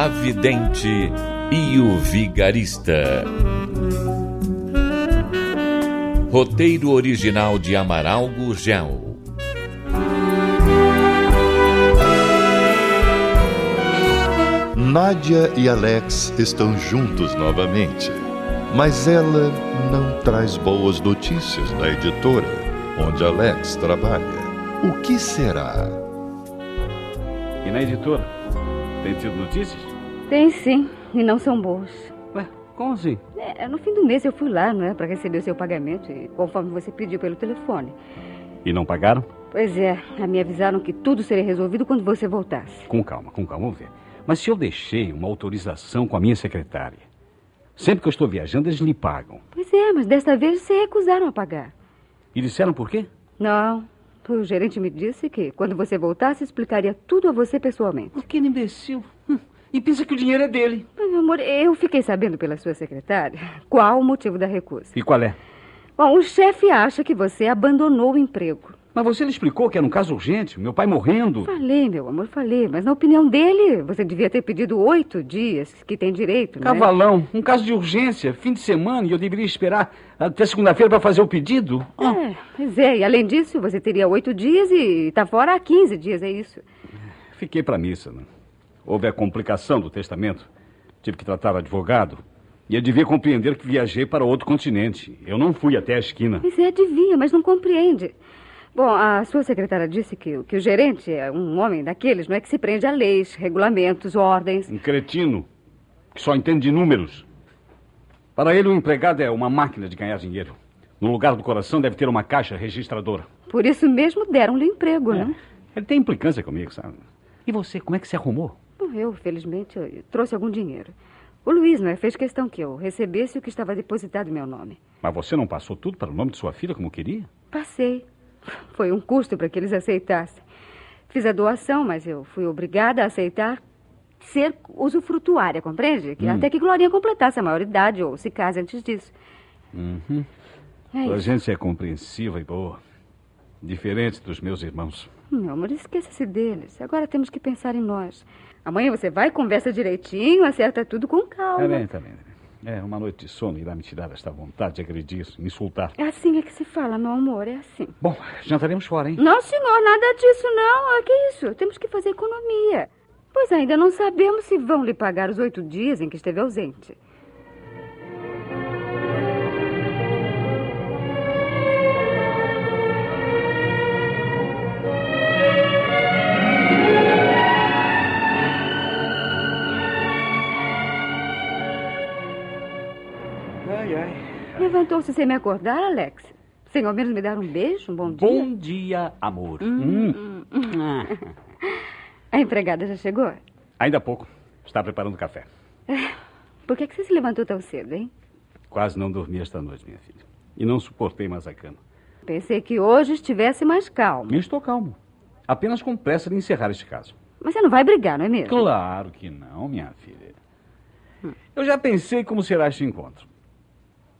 A Vidente e o Vigarista. Roteiro original de Amaral Gurgel. Nádia e Alex estão juntos novamente, mas ela não traz boas notícias da editora onde Alex trabalha. O que será? E na editora? Tem tido notícias? Tem sim, e não são boas. Ué, como assim? É, no fim do mês eu fui lá, não é, para receber o seu pagamento, conforme você pediu pelo telefone. E não pagaram? Pois é, me avisaram que tudo seria resolvido quando você voltasse. Com calma, com calma, vamos ver. Mas se eu deixei uma autorização com a minha secretária, sempre que eu estou viajando, eles lhe pagam. Pois é, mas desta vez se recusaram a pagar. E disseram por quê? Não, o gerente me disse que quando você voltasse explicaria tudo a você pessoalmente. Aquele imbecil. Hum, E pensa que o dinheiro é dele. Mas, meu amor, eu fiquei sabendo pela sua secretária qual o motivo da recusa. E qual é? Bom, o chefe acha que você abandonou o emprego. Mas você lhe explicou que era um caso urgente, meu pai morrendo. Falei, meu amor, falei. Mas na opinião dele, você devia ter pedido oito dias, que tem direito, né? Cavalão, um caso de urgência, fim de semana, e eu deveria esperar até segunda-feira para fazer o pedido? Ah, É, pois é. E além disso, você teria oito dias e tá fora há 15 dias, é isso. Fiquei para missa. Né? Houve a complicação do testamento. Tive que tratar o advogado. E eu devia compreender que viajei para outro continente. Eu não fui até a esquina. Pois é, devia, mas não compreende. Bom, a sua secretária disse que, o- que o gerente é um homem daqueles, não é que se prende a leis, regulamentos, ordens. Um cretino que só entende de números. Para ele, o empregado é uma máquina de ganhar dinheiro. No lugar do coração deve ter uma caixa registradora. Por isso mesmo deram-lhe emprego, né? Ele tem implicância comigo, sabe? E você, como é que se arrumou? Bom, eu, felizmente, eu trouxe algum dinheiro. O Luiz, não é, fez questão que eu recebesse o que estava depositado em meu nome. Mas você não passou tudo para o nome de sua filha como queria? Passei. Foi um custo para que eles aceitassem. Fiz a doação, mas eu fui obrigada a aceitar ser usufrutuária, compreende? Que Até que Glorinha completasse a maioridade ou se case antes disso. Uhum. É A gente é compreensiva e boa. Diferente dos meus irmãos. Meu amor, esqueça-se deles. Agora temos que pensar em nós. Amanhã você vai, conversa direitinho, acerta tudo com calma. Tá bem, tá bem. tá bem. É, uma noite de sono irá me tirar esta vontade de agredir, me insultar. É assim é que se fala, meu amor, é assim. Bom, jantaremos fora, hein? Não, senhor, nada disso, não. Ah, que isso? Temos que fazer economia. Pois ainda não sabemos se vão lhe pagar os oito dias em que esteve ausente. Levantou-se sem me acordar, Alex? Sem ao menos me dar um beijo, um bom dia? Bom dia, amor. Hum. Ah, A empregada já chegou? Ainda há pouco. Está preparando café. Por que, que você se levantou tão cedo, hein? Quase não dormi esta noite, minha filha. E não suportei mais a cama. Pensei que hoje estivesse mais calmo. Eu estou calmo. Apenas com pressa de encerrar este caso. Mas você não vai brigar, não é mesmo? Claro que não, minha filha. Eu já pensei como será este encontro.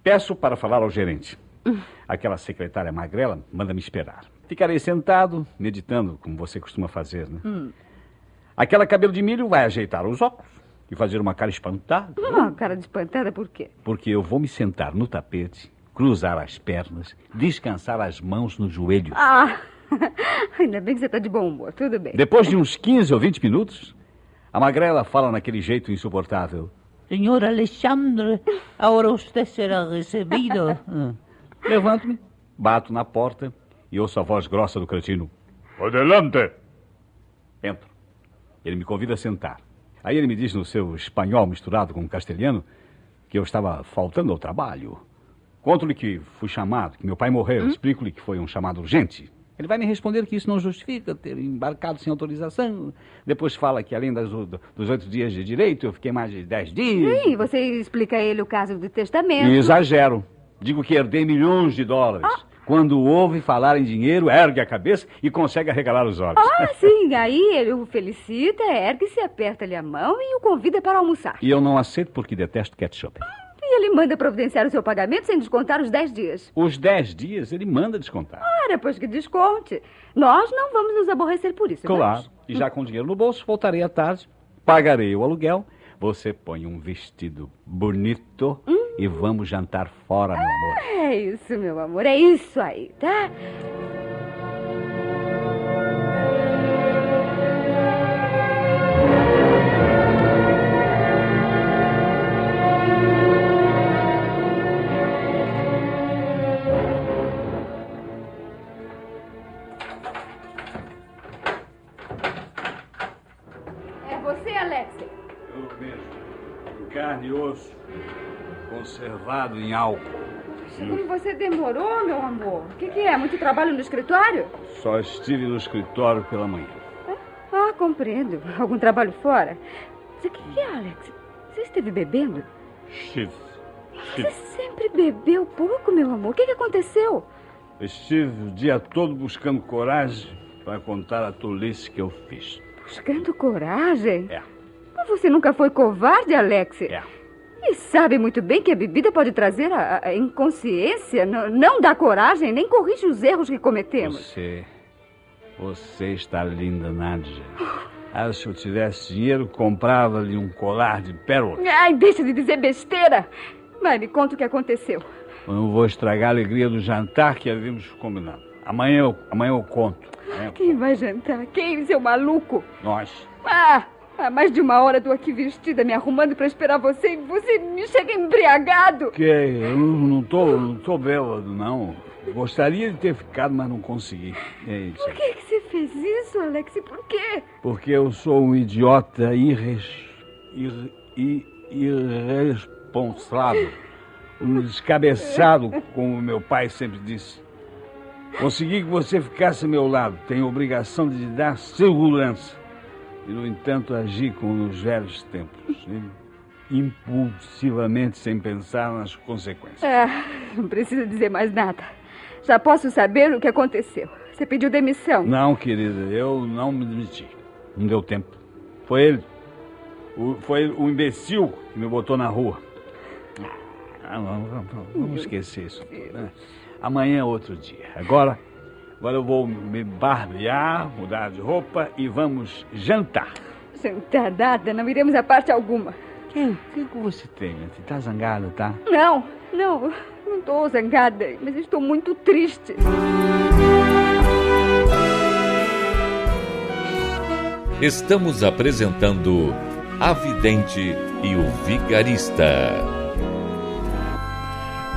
Peço para falar ao gerente. Aquela secretária magrela manda me esperar. Ficarei sentado, meditando, como você costuma fazer, né? Aquela cabelo de milho vai ajeitar os óculos e fazer uma cara espantada. Ah, cara de espantada, por quê? Porque eu vou me sentar no tapete, cruzar as pernas, descansar as mãos nos joelhos. Ah, ainda bem que você está de bom humor. Tudo bem. Depois de uns 15 ou 20 minutos, a magrela fala naquele jeito insuportável. Señor Alexandre, ahora usted será recibido. Ah. Levanto-me, bato na porta e ouço a voz grossa do cretino. Adelante! Entro. Ele me convida a sentar. Aí ele me diz no seu espanhol misturado com castelhano que eu estava faltando ao trabalho. Conto-lhe que fui chamado, que meu pai morreu. Explico-lhe que foi um chamado urgente. Ele vai me responder que isso não justifica ter embarcado sem autorização. Depois fala que além das, dos oito dias de direito, eu fiquei mais de dez dias. Sim, você explica a ele o caso do testamento. E exagero. Digo que herdei milhões de dólares. Ah. Quando ouve falar em dinheiro, ergue a cabeça e consegue arregalar os olhos. Ah, sim. Aí ele o felicita, ergue-se, aperta-lhe a mão e o convida para almoçar. E eu não aceito porque detesto ketchup. E ele manda providenciar o seu pagamento sem descontar os 10 dias. Os 10 dias ele manda descontar. Ora, pois que desconte. Nós não vamos nos aborrecer por isso. Claro. E já com dinheiro no bolso, voltarei à tarde, pagarei o aluguel. Você põe um vestido bonito hum? e vamos jantar fora, meu amor. É isso, meu amor. É isso aí, tá? Em. Como você demorou, meu amor? O que, que, é? Muito trabalho no escritório? Só estive no escritório pela manhã. Ah, ah compreendo. Algum trabalho fora? Mas o que, que é, Alex? Você esteve bebendo? Estive. Você sempre bebeu pouco, meu amor. O que, que aconteceu? Estive o dia todo buscando coragem para contar a tolice que eu fiz. Buscando coragem? É. Mas você nunca foi covarde, Alex? É. E sabe muito bem que a bebida pode trazer a, a inconsciência, não, não dá coragem, nem corrige os erros que cometemos. Você. Você está linda, Nádia. Ah, se eu tivesse dinheiro, comprava-lhe um colar de pérolas. Ai, deixa de dizer besteira. Vai, me conta o que aconteceu. Eu não vou estragar a alegria do jantar que havíamos combinado. Amanhã eu, amanhã eu conto. Amanhã eu Quem conto. vai jantar? Quem, seu maluco? Nós. Ah! Há mais de uma hora estou aqui vestida, me arrumando para esperar você e você me chega embriagado. Que? Eu não estou não tô bêbado, não. Gostaria de ter ficado, mas não consegui. É isso. Por que, que você fez isso, Alex? Por quê? Porque eu sou um idiota irres... Ir... Ir... irresponsável. Um descabeçado, como meu pai sempre disse. Consegui que você ficasse ao meu lado. Tenho obrigação de lhe dar segurança e, no entanto, agi como nos velhos tempos, impulsivamente, sem pensar nas consequências. É, não precisa dizer mais nada. Já posso saber o que aconteceu. Você pediu demissão. Não, querida, eu não me demiti. Não deu tempo. Foi ele. O, foi o imbecil que me botou na rua. Ah, vamos, vamos esquecer isso. Né? Amanhã é outro dia. Agora Agora eu vou me barbear, mudar de roupa e vamos jantar. Jantar nada, não iremos a parte alguma. O que, que você tem? Você está zangada, tá? Não, não, não estou zangada, mas estou muito triste. Estamos apresentando A Vidente e o Vigarista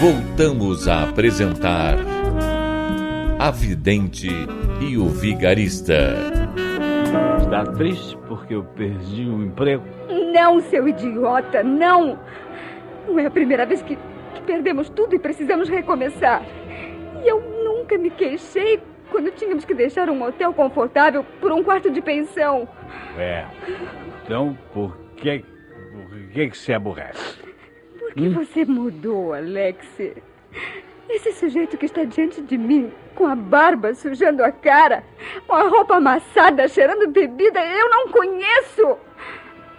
Voltamos a apresentar A Vidente e o Vigarista. Está triste porque eu perdi o emprego? Não, seu idiota, não! Não é a primeira vez que, que perdemos tudo e precisamos recomeçar. E eu nunca me queixei quando tínhamos que deixar um hotel confortável por um quarto de pensão. É. Então, por que, por que, que se aborrece? Que hum? você mudou, Alex? Esse sujeito que está diante de mim, com a barba sujando a cara, com a roupa amassada, cheirando bebida, eu não conheço.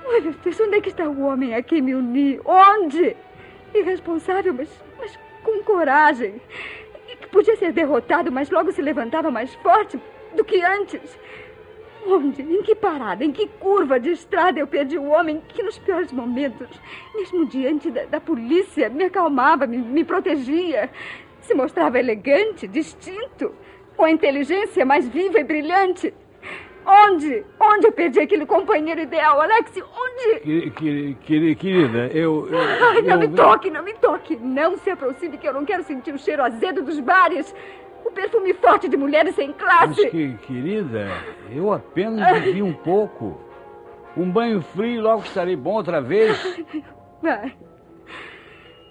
Olha, onde é que está o homem a quem me uni? Onde? Irresponsável, mas, mas com coragem. E que podia ser derrotado, mas logo se levantava mais forte do que antes. Onde? Em que parada? Em que curva de estrada eu perdi o homem que, nos piores momentos, mesmo diante da, da polícia, me acalmava, me, me protegia? Se mostrava elegante, distinto, com a inteligência mais viva e brilhante. Onde? Onde eu perdi aquele companheiro ideal, Alex? Onde? Que, que, que, querida, eu. eu Ai, não eu, me toque, não me toque. Não se aproxime, que eu não quero sentir o cheiro azedo dos bares. O perfume forte de mulheres sem classe. Mas que, querida, eu apenas bebi um pouco. Um banho frio, logo estarei bom outra vez. Vai.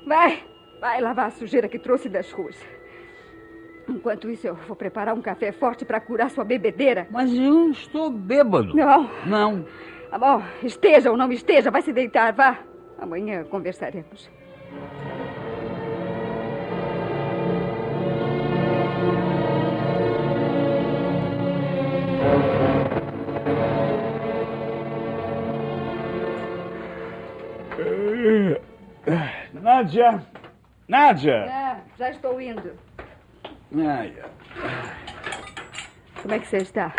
Vai. Vai lavar a sujeira que trouxe das ruas. Enquanto isso, eu vou preparar um café forte para curar sua bebedeira. Mas eu não estou bêbado. Não. Não. Tá bom, esteja ou não esteja, vai se deitar, vá. Amanhã conversaremos. Nádia! Nádia! É, já estou indo. Ai, ai. Como é que você está?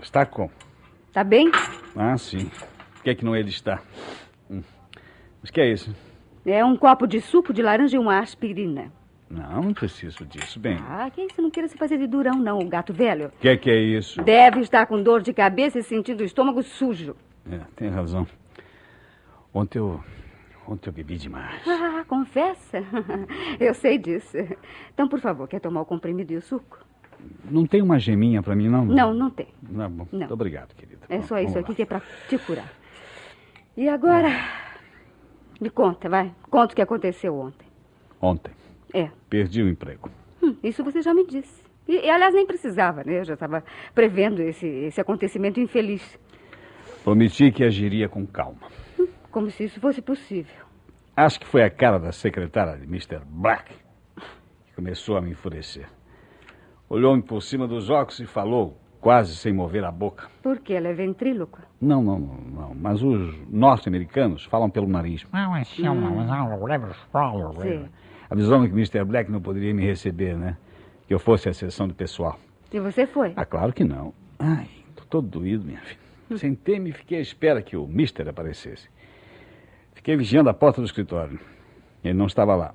Está com? Tá bem? Ah, sim. O que é que não ele está? Hum. Mas que é isso? É um copo de suco de laranja e uma aspirina. Não, não preciso disso. Bem, Ah, que isso? Não queira se fazer de durão, não, o gato velho. o que é que é isso? Deve estar com dor de cabeça e sentindo o estômago sujo. É, tem razão. Ontem eu. Ontem eu bebi demais. Ah, confessa? Eu sei disso. Então, por favor, quer tomar o comprimido e o suco? Não tem uma geminha pra mim, não? Não, não tem. Tá bom. Não. Muito obrigado, querida. É Bom, só isso aqui lá. que é pra te curar. E agora? Me conta, vai. Conta o que aconteceu ontem. Ontem, É. perdi o emprego. Hum, isso você já me disse. E, e, aliás, nem precisava, né? Eu já estava prevendo esse, esse acontecimento infeliz. Prometi que agiria com calma. Como se isso fosse possível. Acho que foi a cara da secretária de Mr. Black que começou a me enfurecer. Olhou-me por cima dos óculos e falou, quase sem mover a boca. Por quê? Ela é ventríloca. Não, não, não, não. Mas os norte-americanos falam pelo nariz. Sim. Avisou-me que Mr. Black não poderia me receber, né? Que eu fosse à sessão do pessoal. E você foi? Ah, claro que não. Ai, tô todo doído, minha filha. Sentei-me e fiquei à espera que o Mister aparecesse. Fiquei vigiando a porta do escritório. Ele não estava lá.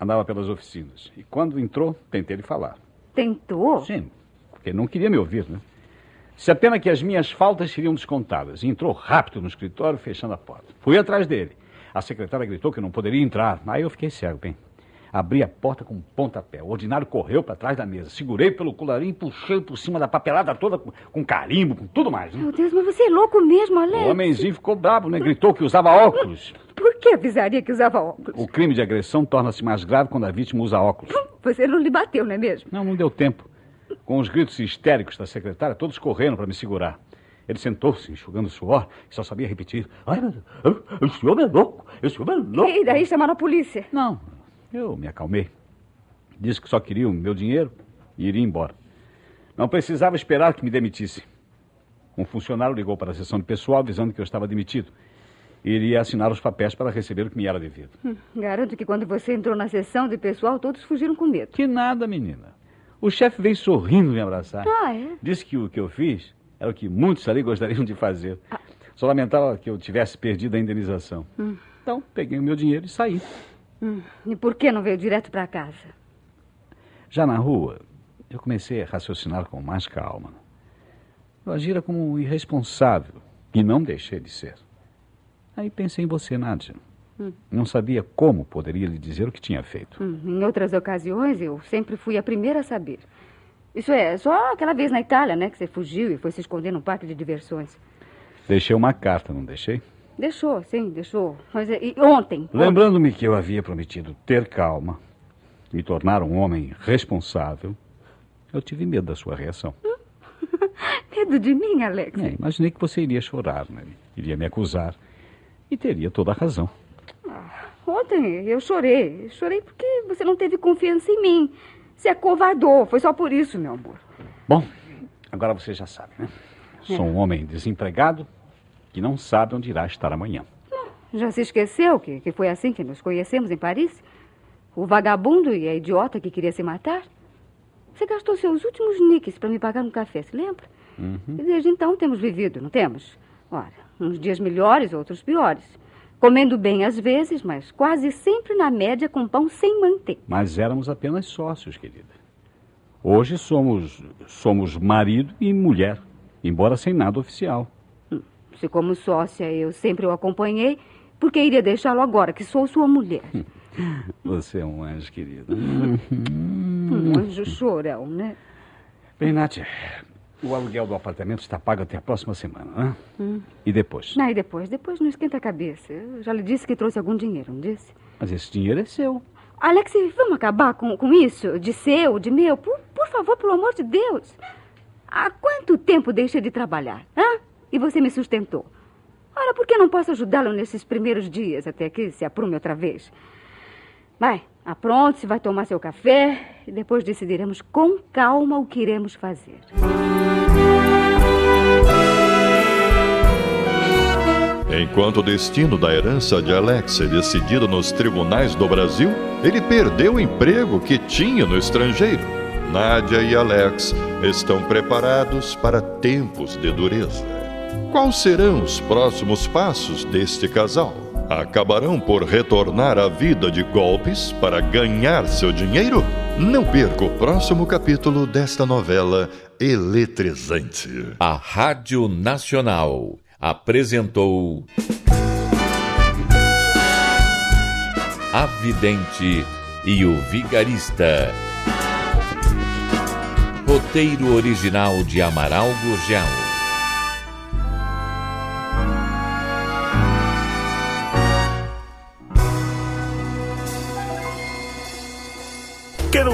Andava pelas oficinas. E quando entrou, tentei lhe falar. Tentou? Sim, porque ele não queria me ouvir, né? Se apenas que as minhas faltas seriam descontadas. E entrou rápido no escritório, fechando a porta. Fui atrás dele. A secretária gritou que não poderia entrar. Aí eu fiquei cego, bem. Abri a porta com um pontapé. O ordinário correu para trás da mesa. Segurei pelo colarinho e puxei por cima da papelada toda com, com carimbo, com tudo mais. Né? Meu Deus, mas você é louco mesmo, Alex. O homenzinho ficou bravo, né? Gritou que usava óculos. Por que avisaria que usava óculos? O crime de agressão torna-se mais grave quando a vítima usa óculos. Você não lhe bateu, não é mesmo? Não, não deu tempo. Com os gritos histéricos da secretária, todos correram para me segurar. Ele sentou-se, enxugando suor, e só sabia repetir: Ai, meu Deus, esse homem é louco, esse homem é louco. E daí chamaram a polícia? Não, eu me acalmei. Disse que só queria o meu dinheiro e iria embora. Não precisava esperar que me demitisse. Um funcionário ligou para a sessão de pessoal avisando que eu estava demitido. E iria assinar os papéis para receber o que me era devido. Hum, Garanto que quando você entrou na sessão de pessoal, todos fugiram com medo. Que nada, menina. O chefe veio sorrindo me abraçar. Ah, é? Disse que o que eu fiz era o que muitos ali gostariam de fazer. Só lamentava que eu tivesse perdido a indenização. Então, peguei o meu dinheiro e saí. Hum, E por que não veio direto para casa? Já na rua, eu comecei a raciocinar com mais calma. Eu agira como um irresponsável e não deixei de ser. Aí pensei em você, Nádia. Não sabia como poderia lhe dizer o que tinha feito. Hum, Em outras ocasiões, eu sempre fui a primeira a saber. Isso é, só aquela vez na Itália, né, que você fugiu e foi se esconder num parque de diversões. Deixei uma carta, não deixei? Deixou, sim, deixou. Mas e ontem? Lembrando-me que eu havia prometido ter calma, me tornar um homem responsável, eu tive medo da sua reação. Medo de mim, Alex? É, imaginei que você iria chorar, né? iria me acusar. E teria toda a razão. Ontem eu chorei. Chorei porque você não teve confiança em mim. Se acovardou. Foi só por isso, meu amor. Bom, agora você já sabe, né? Sou um homem desempregado que não sabe onde irá estar amanhã. Já se esqueceu que, que foi assim que nos conhecemos em Paris? O vagabundo e a idiota que queria se matar? Você gastou seus últimos níqueis para me pagar um café, se lembra? E desde então temos vivido, não temos? Ora, uns dias melhores, outros piores. Comendo bem às vezes, mas quase sempre na média com pão sem manteiga. Mas éramos apenas sócios, querida. Hoje somos somos marido e mulher, embora sem nada oficial. Hum, se como sócia eu sempre o acompanhei, por que iria deixá-lo agora que sou sua mulher? Você é um anjo, querida. Um anjo chorão, né? Bem, Nath, o aluguel do apartamento está pago até a próxima semana, né? Hum. E depois? Ah, e depois? Depois não esquenta a cabeça. Eu já lhe disse que trouxe algum dinheiro, não disse? Mas esse dinheiro é seu. Alex, vamos acabar com, com isso? De seu, de meu? Por, por favor, pelo amor de Deus. Há quanto tempo deixei de trabalhar? Hã? E você me sustentou. Ora, por que não posso ajudá-lo nesses primeiros dias, até que se aprume outra vez? Vai, apronte-se, vai tomar seu café e depois decidiremos com calma o que iremos fazer. Enquanto o destino da herança de Alex é decidido nos tribunais do Brasil, ele perdeu o emprego que tinha no estrangeiro. Nádia e Alex estão preparados para tempos de dureza. Quais serão os próximos passos deste casal? Acabarão por retornar à vida de golpes para ganhar seu dinheiro? Não perca o próximo capítulo desta novela eletrizante. A Rádio Nacional apresentou A Vidente e o Vigarista. Roteiro original de Amaral Gurgel.